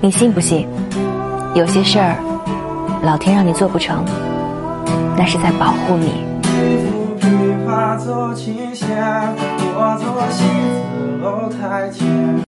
你信不信有些事儿老天让你做不成？那是在保护你。